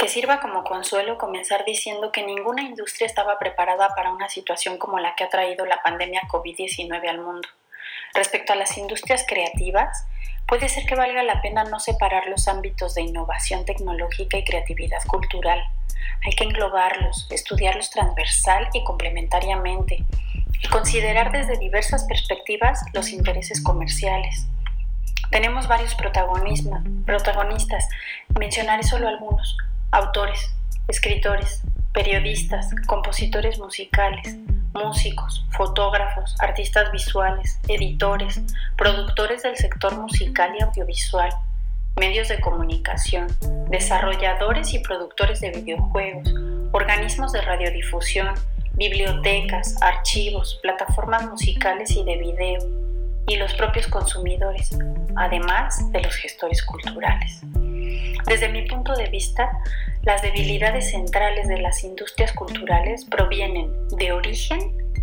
Que sirva como consuelo comenzar diciendo que ninguna industria estaba preparada para una situación como la que ha traído la pandemia COVID-19 al mundo. Respecto a las industrias creativas, puede ser que valga la pena no separar los ámbitos de innovación tecnológica y creatividad cultural. Hay que englobarlos, estudiarlos transversal y complementariamente, y considerar desde diversas perspectivas los intereses comerciales. Tenemos varios protagonistas, mencionaré solo algunos, autores, escritores, periodistas, compositores musicales, músicos, fotógrafos, artistas visuales, editores, productores del sector musical y audiovisual, medios de comunicación, desarrolladores y productores de videojuegos, organismos de radiodifusión, bibliotecas, archivos, plataformas musicales y de video, y los propios consumidores, además de los gestores culturales. Desde mi punto de vista, las debilidades centrales de las industrias culturales provienen de origen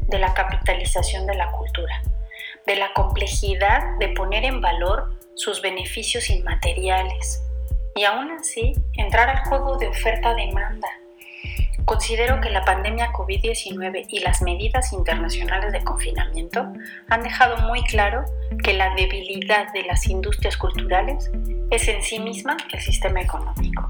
de la capitalización de la cultura, de la complejidad de poner en valor sus beneficios inmateriales y aún así entrar al juego de oferta-demanda. Considero que la pandemia COVID-19 y las medidas internacionales de confinamiento han dejado muy claro que la debilidad de las industrias culturales es en sí misma el sistema económico.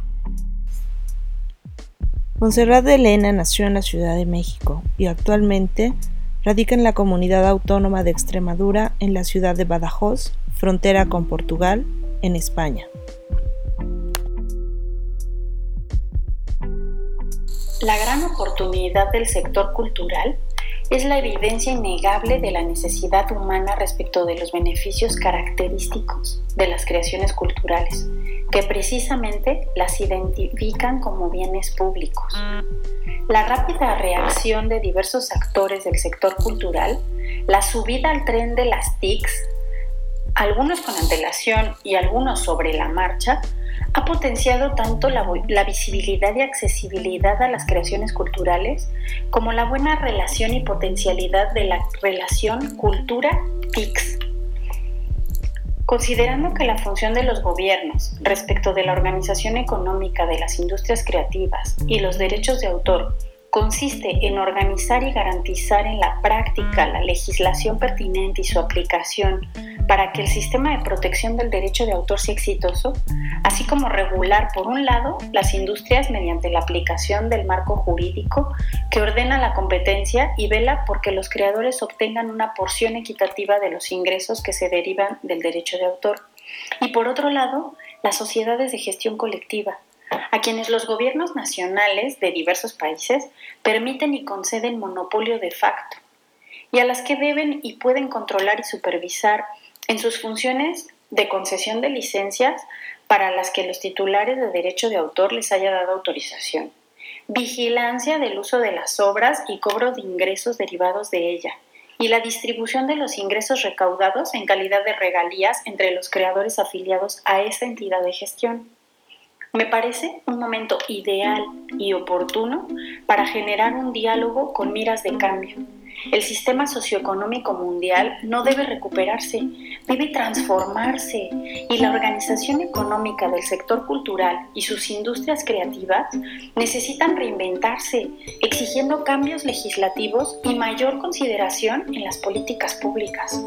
Monserrat de Elena nació en la Ciudad de México y actualmente radica en la comunidad autónoma de Extremadura en la ciudad de Badajoz, frontera con Portugal, en España. La gran oportunidad del sector cultural es la evidencia innegable de la necesidad humana respecto de los beneficios característicos de las creaciones culturales, que precisamente las identifican como bienes públicos. La rápida reacción de diversos actores del sector cultural, la subida al tren de las TICs, algunos con antelación y algunos sobre la marcha, ha potenciado tanto la, visibilidad y accesibilidad a las creaciones culturales como la buena relación y potencialidad de la relación cultura-TICS. Considerando que la función de los gobiernos respecto de la organización económica de las industrias creativas y los derechos de autor consiste en organizar y garantizar en la práctica la legislación pertinente y su aplicación para que el sistema de protección del derecho de autor sea exitoso, así como regular, por un lado, las industrias mediante la aplicación del marco jurídico que ordena la competencia y vela porque los creadores obtengan una porción equitativa de los ingresos que se derivan del derecho de autor. Y por otro lado, las sociedades de gestión colectiva, a quienes los gobiernos nacionales de diversos países permiten y conceden monopolio de facto, y a las que deben y pueden controlar y supervisar en sus funciones de concesión de licencias para las que los titulares de derecho de autor les haya dado autorización, vigilancia del uso de las obras y cobro de ingresos derivados de ella, y la distribución de los ingresos recaudados en calidad de regalías entre los creadores afiliados a esta entidad de gestión. Me parece un momento ideal y oportuno para generar un diálogo con miras de cambio. El sistema socioeconómico mundial no debe recuperarse, debe transformarse y la organización económica del sector cultural y sus industrias creativas necesitan reinventarse, exigiendo cambios legislativos y mayor consideración en las políticas públicas.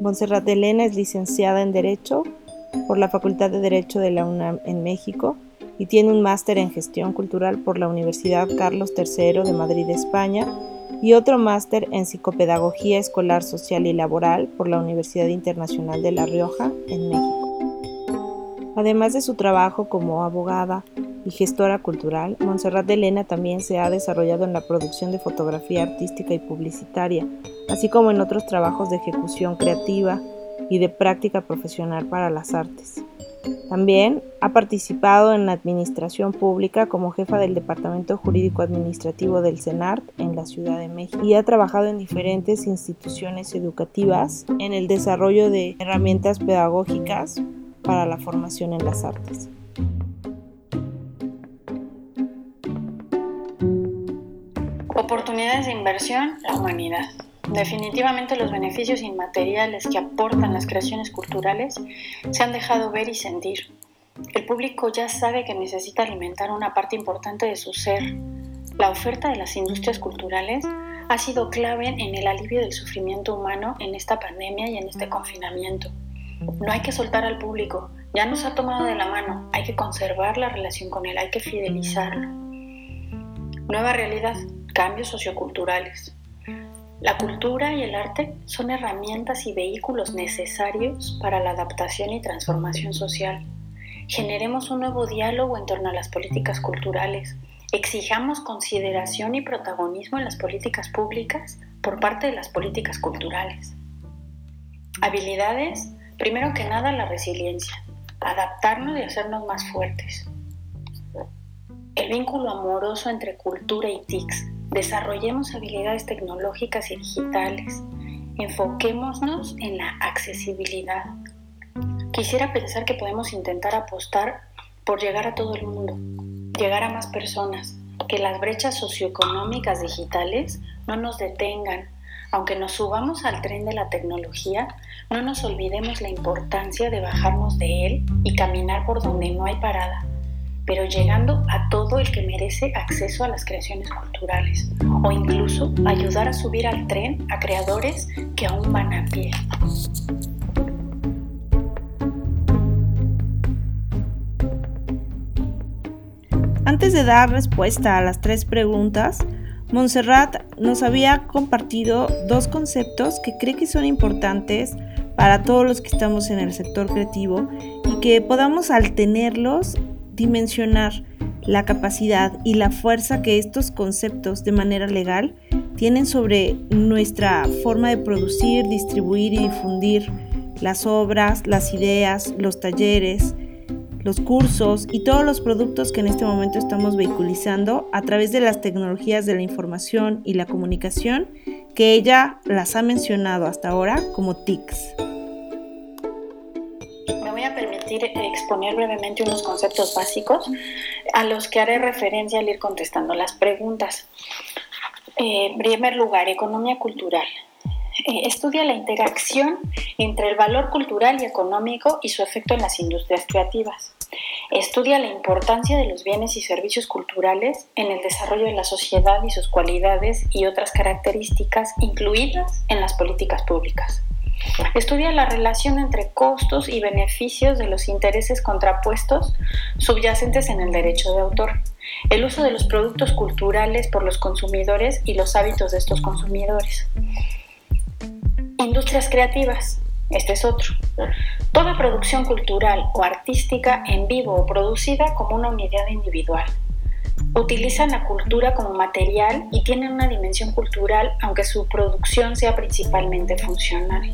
Monserrat Elena es licenciada en Derecho por la Facultad de Derecho de la UNAM en México y tiene un máster en gestión cultural por la Universidad Carlos III de Madrid, España, y otro máster en psicopedagogía escolar, social y laboral por la Universidad Internacional de La Rioja en México. Además de su trabajo como abogada y gestora cultural, Montserrat de Elena también se ha desarrollado en la producción de fotografía artística y publicitaria, así como en otros trabajos de ejecución creativa, y de práctica profesional para las artes. También ha participado en la administración pública como jefa del Departamento Jurídico Administrativo del CENART en la Ciudad de México y ha trabajado en diferentes instituciones educativas en el desarrollo de herramientas pedagógicas para la formación en las artes. Oportunidades de inversión, la humanidad. Definitivamente los beneficios inmateriales que aportan las creaciones culturales se han dejado ver y sentir. El público ya sabe que necesita alimentar una parte importante de su ser. La oferta de las industrias culturales ha sido clave en el alivio del sufrimiento humano en esta pandemia y en este confinamiento. No hay que soltar al público, ya nos ha tomado de la mano, hay que conservar la relación con él, hay que fidelizarlo. Nueva realidad, cambios socioculturales. La cultura y el arte son herramientas y vehículos necesarios para la adaptación y transformación social. Generemos un nuevo diálogo en torno a las políticas culturales. Exijamos consideración y protagonismo en las políticas públicas por parte de las políticas culturales. Habilidades, primero que nada la resiliencia, adaptarnos y hacernos más fuertes. El vínculo amoroso entre cultura y TICs Desarrollemos habilidades tecnológicas y digitales. Enfoquémonos en la accesibilidad. Quisiera pensar que podemos intentar apostar por llegar a todo el mundo, llegar a más personas, que las brechas socioeconómicas digitales no nos detengan. Aunque nos subamos al tren de la tecnología, no nos olvidemos la importancia de bajarnos de él y caminar por donde no hay parada pero llegando a todo el que merece acceso a las creaciones culturales o incluso ayudar a subir al tren a creadores que aún van a pie. Antes de dar respuesta a las tres preguntas, Montserrat nos había compartido dos conceptos que cree que son importantes para todos los que estamos en el sector creativo y que podamos al tenerlos dimensionar la capacidad y la fuerza que estos conceptos de manera legal tienen sobre nuestra forma de producir, distribuir y difundir las obras, las ideas, los talleres, los cursos y todos los productos que en este momento estamos vehiculizando a través de las tecnologías de la información y la comunicación que ella las ha mencionado hasta ahora como TICs exponer brevemente unos conceptos básicos a los que haré referencia al ir contestando las preguntas. Eh, en primer lugar, economía cultural. Eh, estudia la interacción entre el valor cultural y económico y su efecto en las industrias creativas. Estudia la importancia de los bienes y servicios culturales en el desarrollo de la sociedad y sus cualidades y otras características incluidas en las políticas públicas. Estudia la relación entre costos y beneficios de los intereses contrapuestos subyacentes en el derecho de autor, el uso de los productos culturales por los consumidores y los hábitos de estos consumidores. Industrias creativas. Este es otro. Toda producción cultural o artística en vivo o producida como una unidad individual utilizan la cultura como material y tienen una dimensión cultural aunque su producción sea principalmente funcional.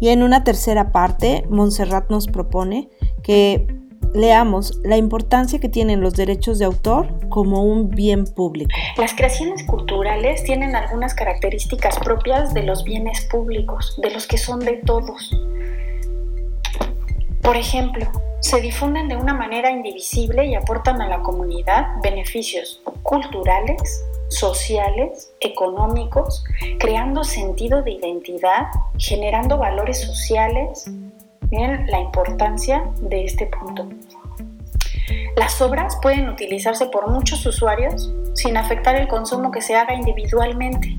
Y en una tercera parte, Montserrat nos propone que leamos la importancia que tienen los derechos de autor como un bien público. Las creaciones culturales tienen algunas características propias de los bienes públicos, de los que son de todos. Por ejemplo, se difunden de una manera indivisible y aportan a la comunidad beneficios culturales, sociales, económicos, creando sentido de identidad, generando valores sociales. Miren la importancia de este punto. Las obras pueden utilizarse por muchos usuarios sin afectar el consumo que se haga individualmente.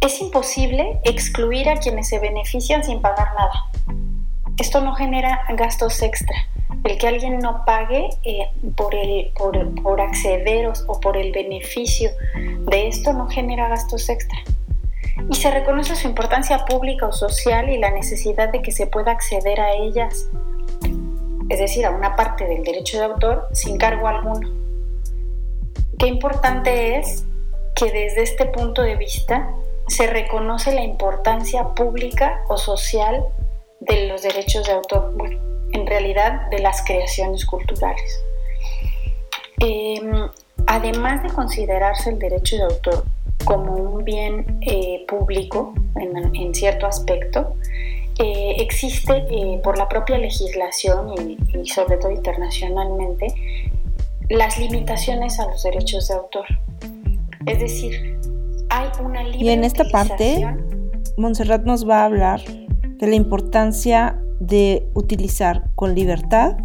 Es imposible excluir a quienes se benefician sin pagar nada. Esto no genera gastos extra. El que alguien no pague eh, por, el, por, acceder o, por el beneficio de esto no genera gastos extra. Y se reconoce su importancia pública o social y la necesidad de que se pueda acceder a ellas, es decir, a una parte del derecho de autor sin cargo alguno. Qué importante es que desde este punto de vista se reconoce la importancia pública o social de los derechos de autor, bueno, en realidad de las creaciones culturales. Em, además de considerarse el derecho de autor como un bien eh, público en, cierto aspecto, eh, existe eh, por la propia legislación y, y, sobre todo internacionalmente las limitaciones a los derechos de autor. Es decir, hay una libre Y en esta parte, Montserrat nos va a hablar de la importancia de utilizar con libertad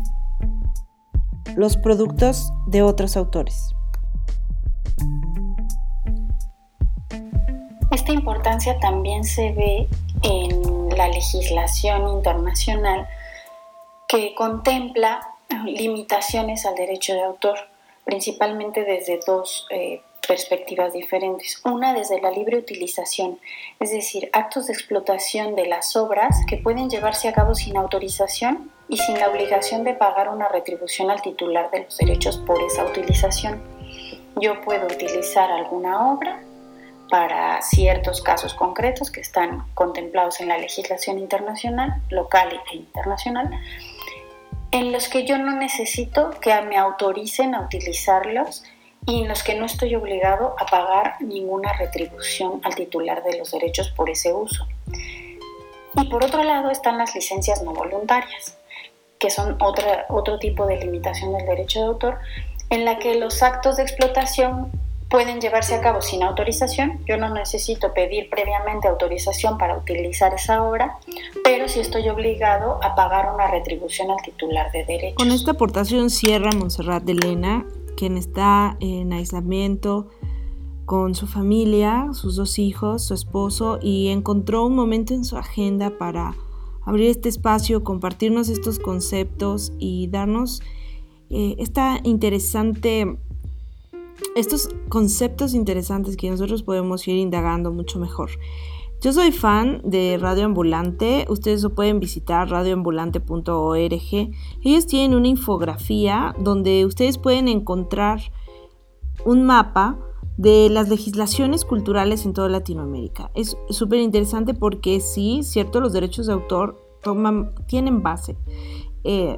los productos de otros autores. Esta importancia también se ve en la legislación internacional que contempla limitaciones al derecho de autor, principalmente desde dos eh, perspectivas diferentes. Una desde la libre utilización, es decir, actos de explotación de las obras que pueden llevarse a cabo sin autorización y sin la obligación de pagar una retribución al titular de los derechos por esa utilización. Yo puedo utilizar alguna obra para ciertos casos concretos que están contemplados en la legislación internacional, local e internacional, en los que yo no necesito que me autoricen a utilizarlos y en los que no estoy obligado a pagar ninguna retribución al titular de los derechos por ese uso. Y por otro lado están las licencias no voluntarias, que son otra, otro tipo de limitación del derecho de autor, en la que los actos de explotación pueden llevarse a cabo sin autorización. Yo no necesito pedir previamente autorización para utilizar esa obra, pero sí estoy obligado a pagar una retribución al titular de derechos. Con esta aportación cierra Montserrat de Lena quien está en aislamiento con su familia, sus dos hijos, su esposo, y encontró un momento en su agenda para abrir este espacio, compartirnos estos conceptos y darnos eh, esta interesante, estos conceptos interesantes que nosotros podemos ir indagando mucho mejor. Yo soy fan de Radio Ambulante, ustedes lo pueden visitar radioambulante.org. Ellos tienen una infografía donde ustedes pueden encontrar un mapa de las legislaciones culturales en toda Latinoamérica. Es súper interesante porque sí, cierto, los derechos de autor tienen base eh,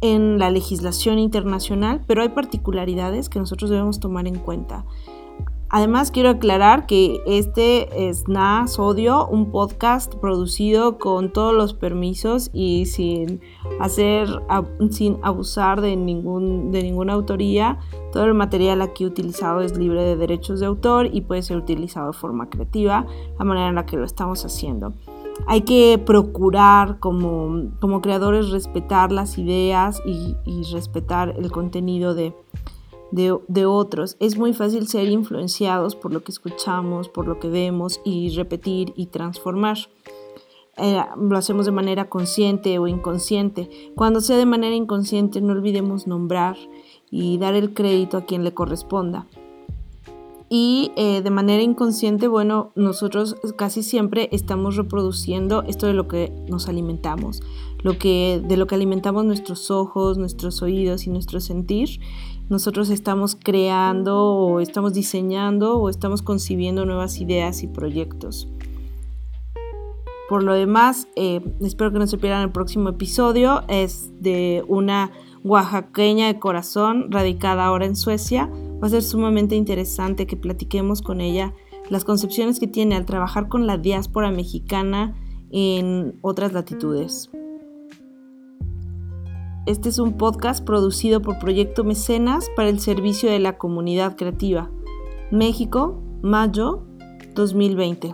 en la legislación internacional, pero hay particularidades que nosotros debemos tomar en cuenta. Además, quiero aclarar que este es Na Sodio, un podcast producido con todos los permisos y sin hacer, sin abusar de, ningún, de ninguna autoría. Todo el material aquí utilizado es libre de derechos de autor y puede ser utilizado de forma creativa, la manera en la que lo estamos haciendo. Hay que procurar como, como creadores respetar las ideas y, respetar el contenido de, otros. Es muy fácil ser influenciados por lo que escuchamos, por lo que vemos y repetir y transformar. Eh, lo hacemos de manera consciente o inconsciente. Cuando sea de manera inconsciente, no olvidemos nombrar y dar el crédito a quien le corresponda. Y eh, de manera inconsciente, bueno, nosotros casi siempre estamos reproduciendo esto de lo que nos alimentamos, lo que, de lo que alimentamos nuestros ojos, nuestros oídos y nuestro sentir nosotros estamos creando o estamos diseñando o estamos concibiendo nuevas ideas y proyectos. Por lo demás, eh, espero que no se pierdan el próximo episodio. Es de una oaxaqueña de corazón radicada ahora en Suecia. Va a ser sumamente interesante que platiquemos con ella las concepciones que tiene al trabajar con la diáspora mexicana en otras latitudes. Este es un podcast producido por Proyecto Mecenas para el servicio de la comunidad creativa. México, mayo 2020.